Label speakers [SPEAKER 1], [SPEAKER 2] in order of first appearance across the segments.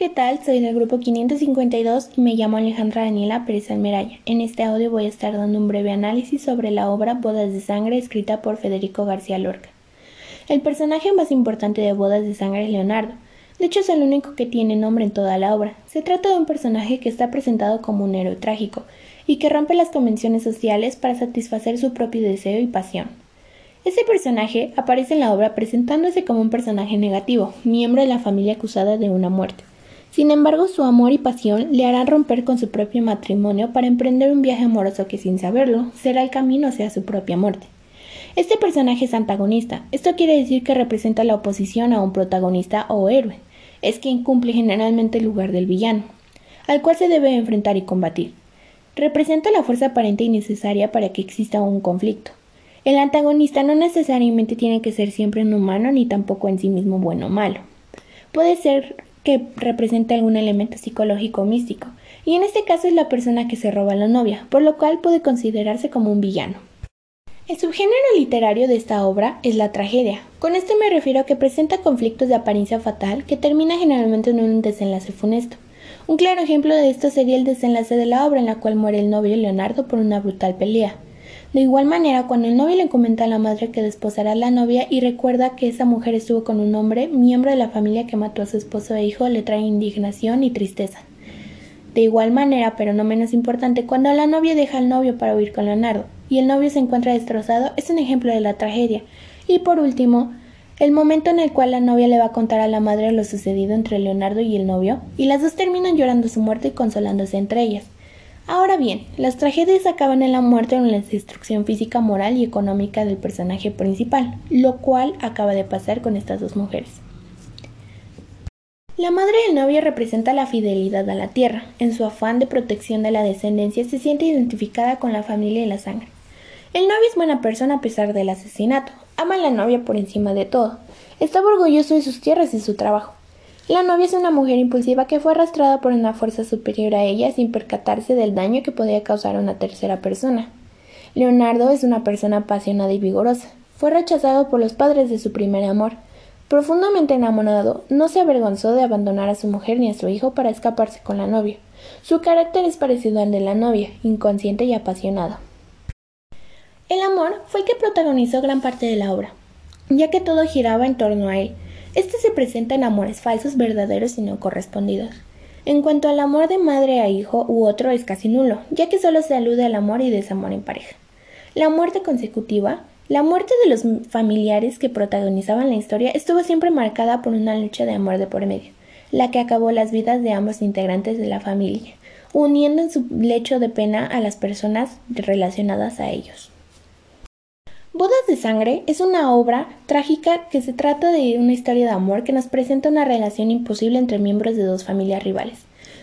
[SPEAKER 1] ¿Qué tal? Soy del grupo 552 y me llamo Alejandra Daniela Pérez Almeraya. En este audio voy a estar dando un breve análisis sobre la obra Bodas de Sangre escrita por Federico García Lorca. El personaje más importante de Bodas de Sangre es Leonardo. De hecho es el único que tiene nombre en toda la obra. Se trata de un personaje que está presentado como un héroe trágico y que rompe las convenciones sociales para satisfacer su propio deseo y pasión. Este personaje aparece en la obra presentándose como un personaje negativo, miembro de la familia acusada de una muerte. Sin embargo, su amor y pasión le harán romper con su propio matrimonio para emprender un viaje amoroso que sin saberlo será el camino hacia su propia muerte. Este personaje es antagonista. Esto quiere decir que representa la oposición a un protagonista o héroe. Es quien cumple generalmente el lugar del villano, al cual se debe enfrentar y combatir. Representa la fuerza aparente y necesaria para que exista un conflicto. El antagonista no necesariamente tiene que ser siempre un humano ni tampoco en sí mismo bueno o malo. Puede ser que represente algún elemento psicológico o místico, y en este caso es la persona que se roba a la novia, por lo cual puede considerarse como un villano. El subgénero literario de esta obra es la tragedia. Con esto me refiero a que presenta conflictos de apariencia fatal que termina generalmente en un desenlace funesto. Un claro ejemplo de esto sería el desenlace de la obra en la cual muere el novio Leonardo por una brutal pelea. De igual manera, cuando el novio le comenta a la madre que desposará a la novia y recuerda que esa mujer estuvo con un hombre, miembro de la familia que mató a su esposo e hijo, le trae indignación y tristeza. De igual manera, pero no menos importante, cuando la novia deja al novio para huir con Leonardo y el novio se encuentra destrozado, es un ejemplo de la tragedia. Y por último, el momento en el cual la novia le va a contar a la madre lo sucedido entre Leonardo y el novio, y las dos terminan llorando su muerte y consolándose entre ellas. Ahora bien, las tragedias acaban en la muerte o en la destrucción física, moral y económica del personaje principal, lo cual acaba de pasar con estas dos mujeres. La madre del novio representa la fidelidad a la tierra. En su afán de protección de la descendencia se siente identificada con la familia y la sangre. El novio es buena persona a pesar del asesinato. Ama a la novia por encima de todo. Estaba orgulloso de sus tierras y su trabajo. La novia es una mujer impulsiva que fue arrastrada por una fuerza superior a ella sin percatarse del daño que podía causar a una tercera persona. Leonardo es una persona apasionada y vigorosa. Fue rechazado por los padres de su primer amor. Profundamente enamorado, no se avergonzó de abandonar a su mujer ni a su hijo para escaparse con la novia. Su carácter es parecido al de la novia, inconsciente y apasionado. El amor fue el que protagonizó gran parte de la obra, ya que todo giraba en torno a él. Este se presenta en amores falsos, verdaderos y no correspondidos. En cuanto al amor de madre a hijo u otro es casi nulo, ya que solo se alude al amor y desamor en pareja. La muerte consecutiva, la muerte de los familiares que protagonizaban la historia estuvo siempre marcada por una lucha de amor de por medio, la que acabó las vidas de ambos integrantes de la familia, uniendo en su lecho de pena a las personas relacionadas a ellos. Bodas de Sangre es una obra trágica que se trata de una historia de amor que nos presenta una relación imposible entre miembros de dos familias rivales.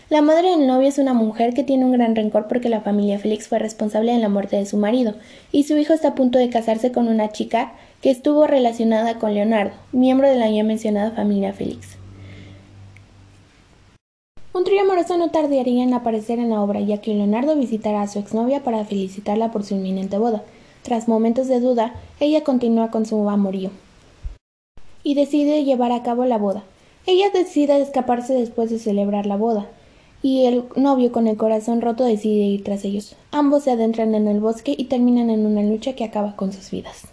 [SPEAKER 1] La madre del novio es una mujer que tiene un gran rencor porque la familia Félix fue responsable de la muerte de su marido, y su hijo está a punto de casarse con una chica que estuvo relacionada con Leonardo, miembro de la ya mencionada familia Félix. Un trío amoroso no tardaría en aparecer en la obra, ya que Leonardo visitará a su exnovia para felicitarla por su inminente boda. Tras momentos de duda, ella continúa con su amorío y decide llevar a cabo la boda. Ella decide escaparse después de celebrar la boda, y el novio con el corazón roto decide ir tras ellos. Ambos se adentran en el bosque y terminan en una lucha que acaba con sus vidas.